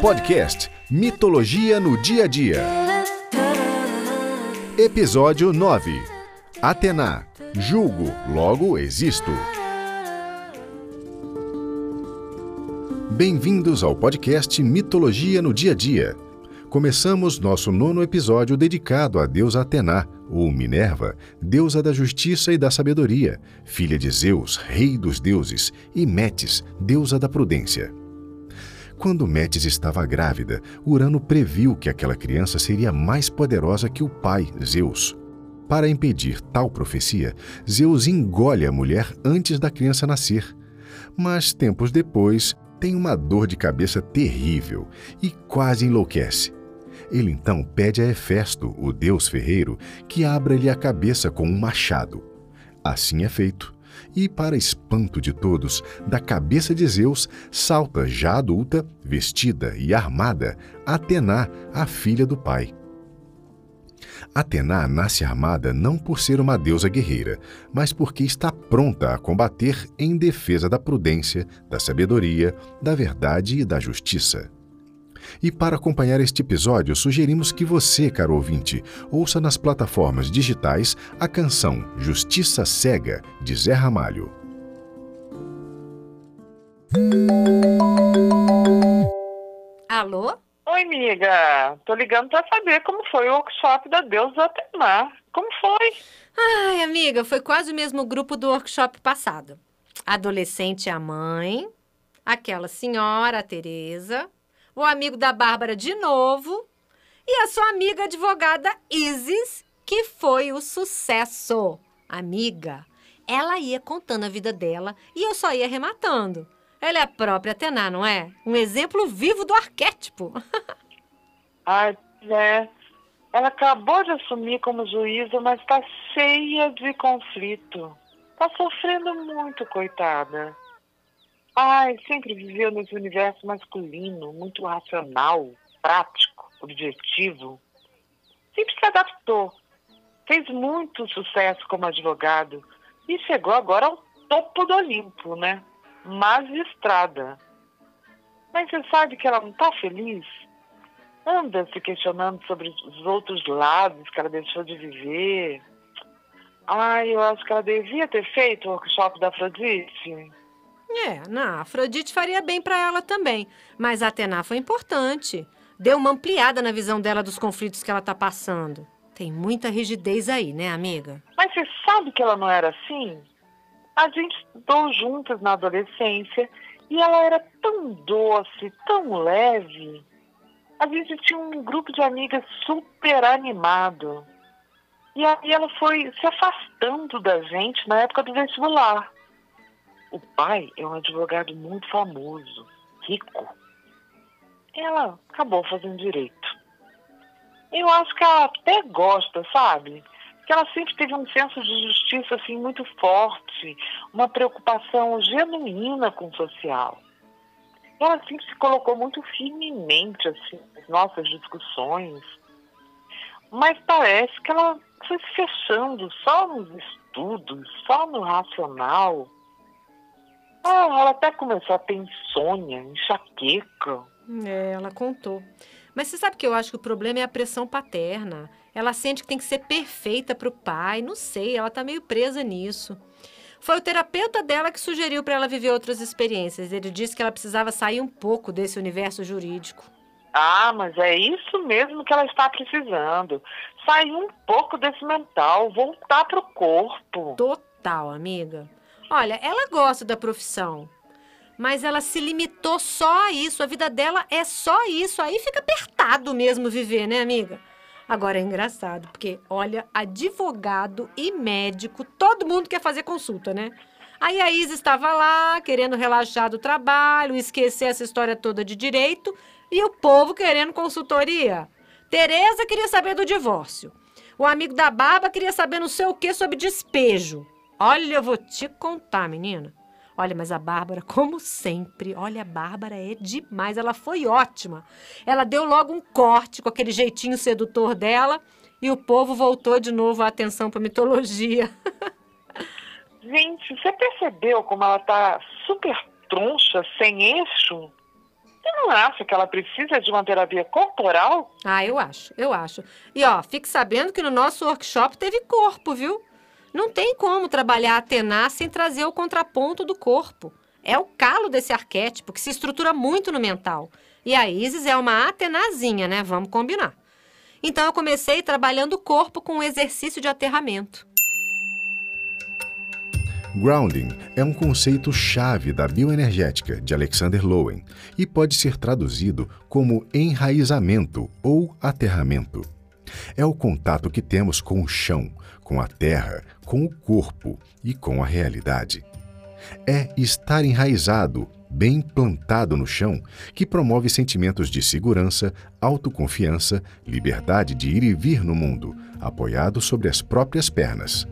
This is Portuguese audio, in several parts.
Podcast Mitologia no Dia a Dia. Episódio 9 Atena Julgo, logo existo. Bem-vindos ao podcast Mitologia no Dia a Dia. Começamos nosso nono episódio dedicado à deusa Atena, ou Minerva, deusa da justiça e da sabedoria, filha de Zeus, rei dos deuses, e Metis, deusa da prudência. Quando Metis estava grávida, Urano previu que aquela criança seria mais poderosa que o pai, Zeus. Para impedir tal profecia, Zeus engole a mulher antes da criança nascer. Mas tempos depois, tem uma dor de cabeça terrível e quase enlouquece. Ele então pede a Hefesto, o deus ferreiro, que abra-lhe a cabeça com um machado. Assim é feito. E, para espanto de todos, da cabeça de Zeus salta, já adulta, vestida e armada, Atena, a filha do pai. Atena nasce armada não por ser uma deusa guerreira, mas porque está pronta a combater em defesa da prudência, da sabedoria, da verdade e da justiça. E para acompanhar este episódio, sugerimos que você, caro ouvinte, ouça nas plataformas digitais a canção Justiça Cega, de Zé Ramalho. Alô? Oi, amiga. Tô ligando pra saber como foi o workshop da deusa Atena. Como foi? Ai, amiga, foi quase o mesmo grupo do workshop passado. Adolescente é a mãe, aquela senhora, a Tereza, o amigo da Bárbara de novo e a sua amiga advogada Isis, que foi o sucesso. Amiga, ela ia contando a vida dela e eu só ia rematando. Ela é a própria Atena, não é? Um exemplo vivo do arquétipo. Ai, é. Ela acabou de assumir como juíza, mas tá cheia de conflito. Tá sofrendo muito, coitada. Ai, sempre viveu nesse universo masculino, muito racional, prático, objetivo. Sempre se adaptou. Fez muito sucesso como advogado e chegou agora ao topo do Olimpo, né? Magistrada. Mas você sabe que ela não está feliz? Anda se questionando sobre os outros lados que ela deixou de viver. Ai, eu acho que ela devia ter feito o workshop da Afrodite. É, na Afrodite faria bem para ela também, mas a Atena foi importante. Deu uma ampliada na visão dela dos conflitos que ela tá passando. Tem muita rigidez aí, né, amiga? Mas você sabe que ela não era assim? A gente estudou juntas na adolescência e ela era tão doce, tão leve. A gente tinha um grupo de amigas super animado. E aí ela foi se afastando da gente na época do vestibular. O pai é um advogado muito famoso, rico. Ela acabou fazendo direito. Eu acho que ela até gosta, sabe? Que ela sempre teve um senso de justiça assim muito forte, uma preocupação genuína com o social. Ela sempre se colocou muito firmemente assim nas nossas discussões. Mas parece que ela foi se fechando só nos estudos, só no racional. Ah, ela até começou a ter insônia, enxaqueca. É, ela contou. Mas você sabe que eu acho que o problema é a pressão paterna. Ela sente que tem que ser perfeita para o pai. Não sei, ela tá meio presa nisso. Foi o terapeuta dela que sugeriu para ela viver outras experiências. Ele disse que ela precisava sair um pouco desse universo jurídico. Ah, mas é isso mesmo que ela está precisando. Sair um pouco desse mental, voltar para o corpo. Total, amiga. Olha, ela gosta da profissão, mas ela se limitou só a isso. A vida dela é só isso. Aí fica apertado mesmo viver, né, amiga? Agora é engraçado, porque olha, advogado e médico, todo mundo quer fazer consulta, né? Aí a Isa estava lá, querendo relaxar do trabalho, esquecer essa história toda de direito, e o povo querendo consultoria. Tereza queria saber do divórcio. O amigo da Baba queria saber não sei o que sobre despejo. Olha, eu vou te contar, menina. Olha, mas a Bárbara, como sempre, olha, a Bárbara é demais. Ela foi ótima. Ela deu logo um corte com aquele jeitinho sedutor dela e o povo voltou de novo a atenção para mitologia. Gente, você percebeu como ela tá super troncha, sem eixo. Você não acha que ela precisa de uma terapia corporal? Ah, eu acho, eu acho. E ó, fique sabendo que no nosso workshop teve corpo, viu? Não tem como trabalhar a Tená sem trazer o contraponto do corpo. É o calo desse arquétipo que se estrutura muito no mental. E a Isis é uma atenazinha, né? Vamos combinar. Então eu comecei trabalhando o corpo com um exercício de aterramento. Grounding é um conceito chave da bioenergética de Alexander Lowen e pode ser traduzido como enraizamento ou aterramento. É o contato que temos com o chão, com a terra, com o corpo e com a realidade. É estar enraizado, bem plantado no chão, que promove sentimentos de segurança, autoconfiança, liberdade de ir e vir no mundo, apoiado sobre as próprias pernas.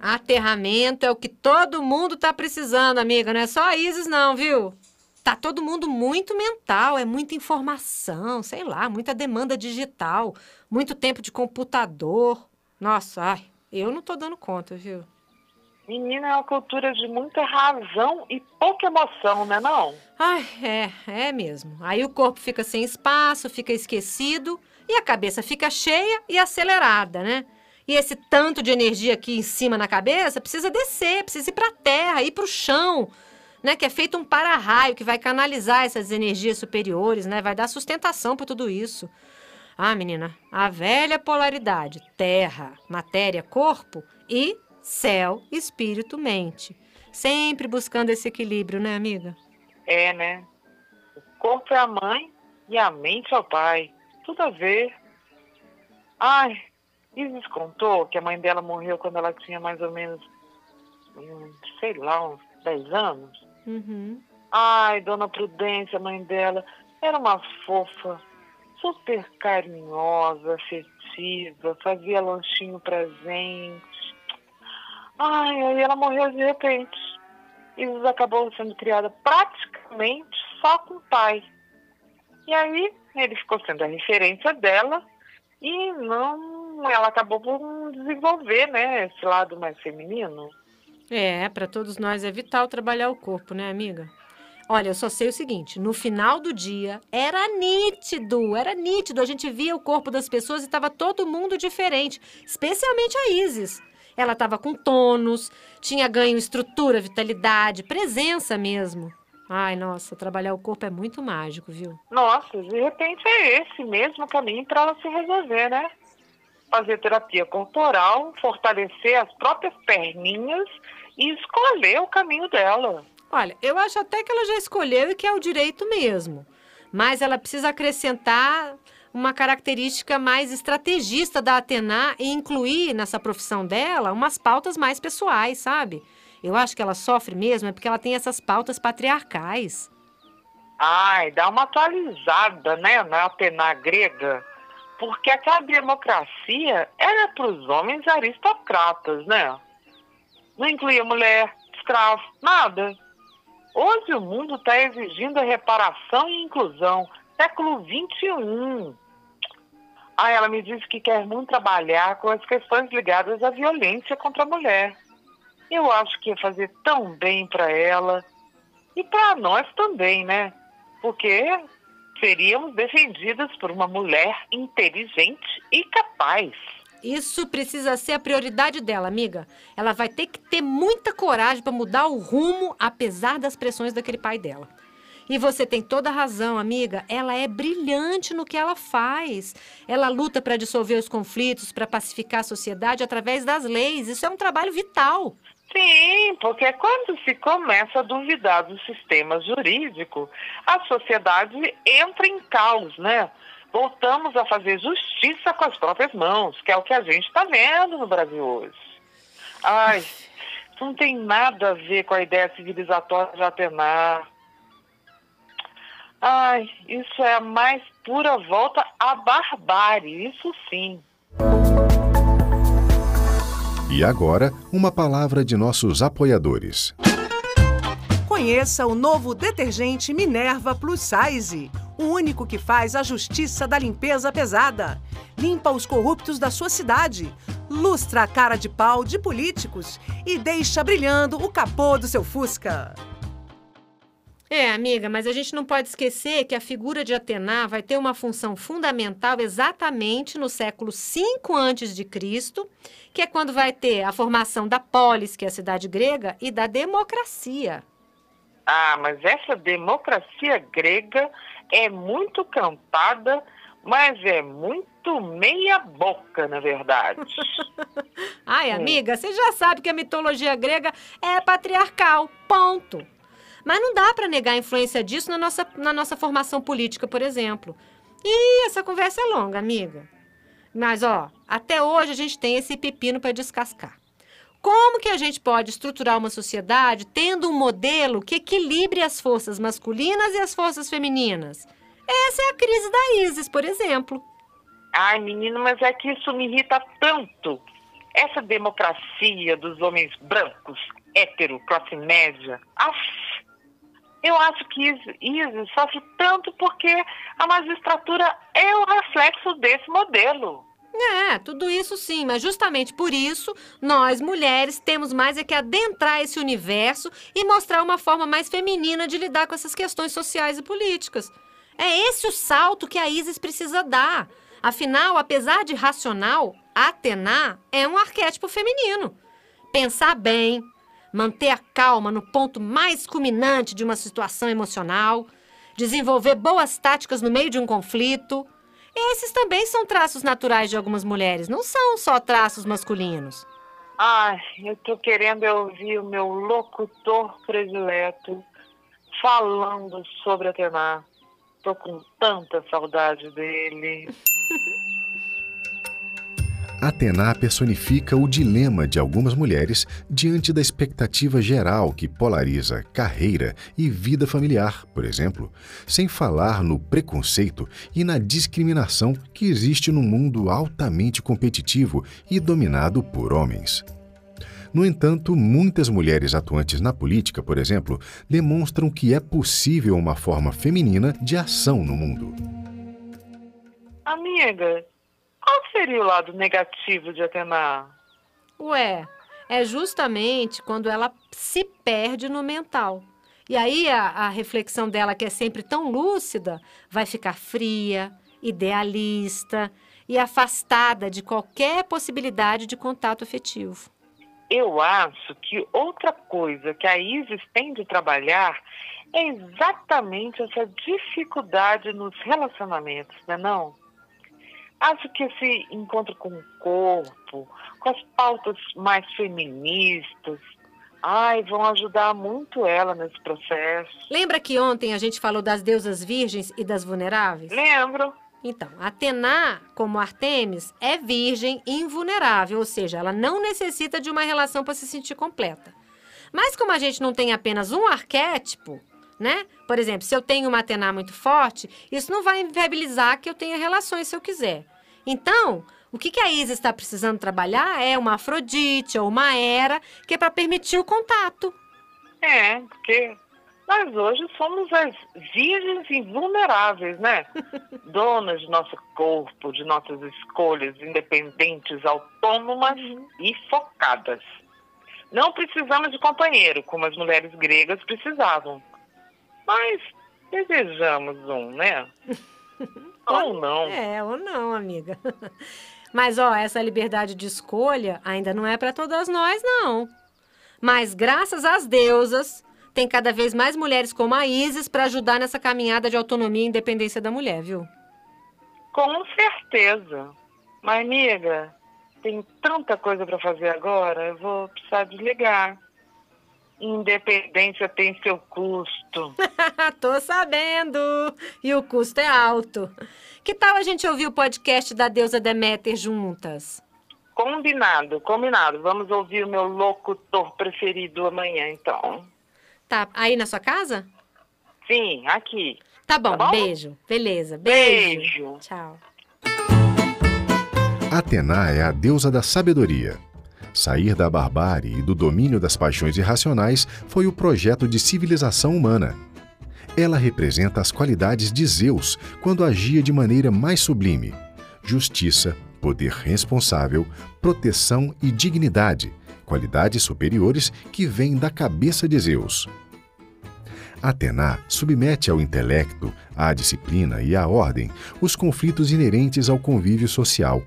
Aterramento é o que todo mundo tá precisando, amiga. Não é só a Isis, não, viu? Tá todo mundo muito mental, é muita informação, sei lá, muita demanda digital, muito tempo de computador. Nossa, ai, eu não tô dando conta, viu? Menina, é uma cultura de muita razão e pouca emoção, né não? Ai, é, é mesmo. Aí o corpo fica sem espaço, fica esquecido e a cabeça fica cheia e acelerada, né? E esse tanto de energia aqui em cima na cabeça precisa descer, precisa ir para a terra, ir para o chão, né? Que é feito um para-raio que vai canalizar essas energias superiores, né? Vai dar sustentação para tudo isso. Ah, menina, a velha polaridade terra, matéria, corpo e céu, espírito, mente. Sempre buscando esse equilíbrio, né, amiga? É, né? O corpo é a mãe e a mente é o pai. Tudo a ver. Ai, Isis contou que a mãe dela morreu quando ela tinha mais ou menos, hum, sei lá, uns 10 anos. Uhum. Ai, dona Prudência, a mãe dela, era uma fofa, super carinhosa, afetiva, fazia lanchinho pra gente. Ai, aí ela morreu de repente. Isis acabou sendo criada praticamente só com o pai. E aí ele ficou sendo a referência dela e não ela acabou por desenvolver, né, esse lado mais feminino. É, para todos nós é vital trabalhar o corpo, né, amiga? Olha, eu só sei o seguinte: no final do dia era nítido, era nítido. A gente via o corpo das pessoas e estava todo mundo diferente, especialmente a Isis. Ela estava com tônus, tinha ganho estrutura, vitalidade, presença mesmo. Ai, nossa, trabalhar o corpo é muito mágico, viu? Nossa, de repente é esse mesmo caminho para ela se resolver, né? fazer terapia corporal, fortalecer as próprias perninhas e escolher o caminho dela. Olha, eu acho até que ela já escolheu e que é o direito mesmo. Mas ela precisa acrescentar uma característica mais estrategista da Atena e incluir nessa profissão dela umas pautas mais pessoais, sabe? Eu acho que ela sofre mesmo é porque ela tem essas pautas patriarcais. Ai, dá uma atualizada, né, na Atena grega porque aquela democracia era para os homens aristocratas, né? Não incluía mulher, escravo, nada. Hoje o mundo está exigindo reparação e inclusão. Século XXI. Ah, ela me disse que quer muito trabalhar com as questões ligadas à violência contra a mulher. Eu acho que ia fazer tão bem para ela e para nós também, né? Porque seríamos defendidas por uma mulher inteligente e capaz. Isso precisa ser a prioridade dela, amiga. Ela vai ter que ter muita coragem para mudar o rumo, apesar das pressões daquele pai dela. E você tem toda a razão, amiga. Ela é brilhante no que ela faz. Ela luta para dissolver os conflitos, para pacificar a sociedade através das leis. Isso é um trabalho vital. Sim, porque quando se começa a duvidar do sistema jurídico, a sociedade entra em caos, né? Voltamos a fazer justiça com as próprias mãos, que é o que a gente está vendo no Brasil hoje. Ai, isso não tem nada a ver com a ideia civilizatória de Atenar. Ai, isso é a mais pura volta à barbárie, isso sim. E agora, uma palavra de nossos apoiadores. Conheça o novo detergente Minerva Plus Size, o único que faz a justiça da limpeza pesada. Limpa os corruptos da sua cidade, lustra a cara de pau de políticos e deixa brilhando o capô do seu Fusca. É, amiga, mas a gente não pode esquecer que a figura de Atena vai ter uma função fundamental exatamente no século 5 a.C., que é quando vai ter a formação da polis, que é a cidade grega, e da democracia. Ah, mas essa democracia grega é muito cantada, mas é muito meia-boca, na verdade. Ai, amiga, você já sabe que a mitologia grega é patriarcal, ponto. Mas não dá para negar a influência disso na nossa, na nossa formação política, por exemplo. E essa conversa é longa, amiga. Mas, ó, até hoje a gente tem esse pepino para descascar. Como que a gente pode estruturar uma sociedade tendo um modelo que equilibre as forças masculinas e as forças femininas? Essa é a crise da ISIS, por exemplo. Ai, menino, mas é que isso me irrita tanto. Essa democracia dos homens brancos, hétero, classe média. Eu acho que ISIS sofre tanto porque a magistratura é o reflexo desse modelo. É, tudo isso sim, mas justamente por isso, nós mulheres temos mais é que adentrar esse universo e mostrar uma forma mais feminina de lidar com essas questões sociais e políticas. É esse o salto que a Isis precisa dar. Afinal, apesar de racional, Atena é um arquétipo feminino. Pensar bem, manter a calma no ponto mais culminante de uma situação emocional, desenvolver boas táticas no meio de um conflito. Esses também são traços naturais de algumas mulheres, não são só traços masculinos. Ai, eu tô querendo ouvir o meu locutor predileto falando sobre Atena. Tô com tanta saudade dele. Atena personifica o dilema de algumas mulheres diante da expectativa geral que polariza carreira e vida familiar, por exemplo, sem falar no preconceito e na discriminação que existe no mundo altamente competitivo e dominado por homens. No entanto, muitas mulheres atuantes na política, por exemplo, demonstram que é possível uma forma feminina de ação no mundo. Amiga, qual seria o lado negativo de Atena? Ué, é justamente quando ela se perde no mental. E aí a, a reflexão dela, que é sempre tão lúcida, vai ficar fria, idealista e afastada de qualquer possibilidade de contato afetivo. Eu acho que outra coisa que a Isis tem de trabalhar é exatamente essa dificuldade nos relacionamentos, não é não? Acho que esse encontro com o corpo, com as pautas mais feministas, ai, vão ajudar muito ela nesse processo. Lembra que ontem a gente falou das deusas virgens e das vulneráveis? Lembro. Então, Atena, como Artemis, é virgem invulnerável, ou seja, ela não necessita de uma relação para se sentir completa. Mas como a gente não tem apenas um arquétipo, né? Por exemplo, se eu tenho uma Atena muito forte, isso não vai inviabilizar que eu tenha relações se eu quiser. Então, o que, que a Isa está precisando trabalhar é uma Afrodite ou uma Hera, que é para permitir o contato. É, porque nós hoje somos as virgens invulneráveis, né? Donas de nosso corpo, de nossas escolhas, independentes, autônomas uhum. e focadas. Não precisamos de companheiro, como as mulheres gregas precisavam. Mas desejamos um, né? Ou não. É, ou não, amiga. Mas, ó, essa liberdade de escolha ainda não é para todas nós, não. Mas, graças às deusas, tem cada vez mais mulheres como a Isis para ajudar nessa caminhada de autonomia e independência da mulher, viu? Com certeza. Mas, amiga, tem tanta coisa para fazer agora, eu vou precisar desligar. Independência tem seu custo. Tô sabendo. E o custo é alto. Que tal a gente ouvir o podcast da deusa Deméter juntas? Combinado, combinado. Vamos ouvir o meu locutor preferido amanhã, então. Tá aí na sua casa? Sim, aqui. Tá bom, tá bom? beijo. Beleza, beijo. beijo. Tchau. Atena é a deusa da sabedoria. Sair da barbárie e do domínio das paixões irracionais foi o projeto de civilização humana. Ela representa as qualidades de Zeus quando agia de maneira mais sublime: justiça, poder responsável, proteção e dignidade, qualidades superiores que vêm da cabeça de Zeus. Atena submete ao intelecto, à disciplina e à ordem os conflitos inerentes ao convívio social.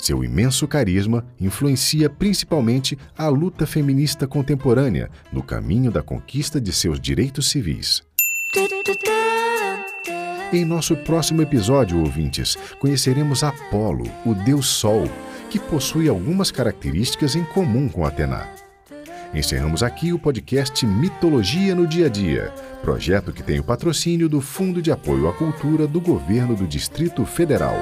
Seu imenso carisma influencia principalmente a luta feminista contemporânea no caminho da conquista de seus direitos civis. Em nosso próximo episódio, ouvintes, conheceremos Apolo, o deus Sol, que possui algumas características em comum com Atena. Encerramos aqui o podcast Mitologia no Dia a Dia, projeto que tem o patrocínio do Fundo de Apoio à Cultura do Governo do Distrito Federal.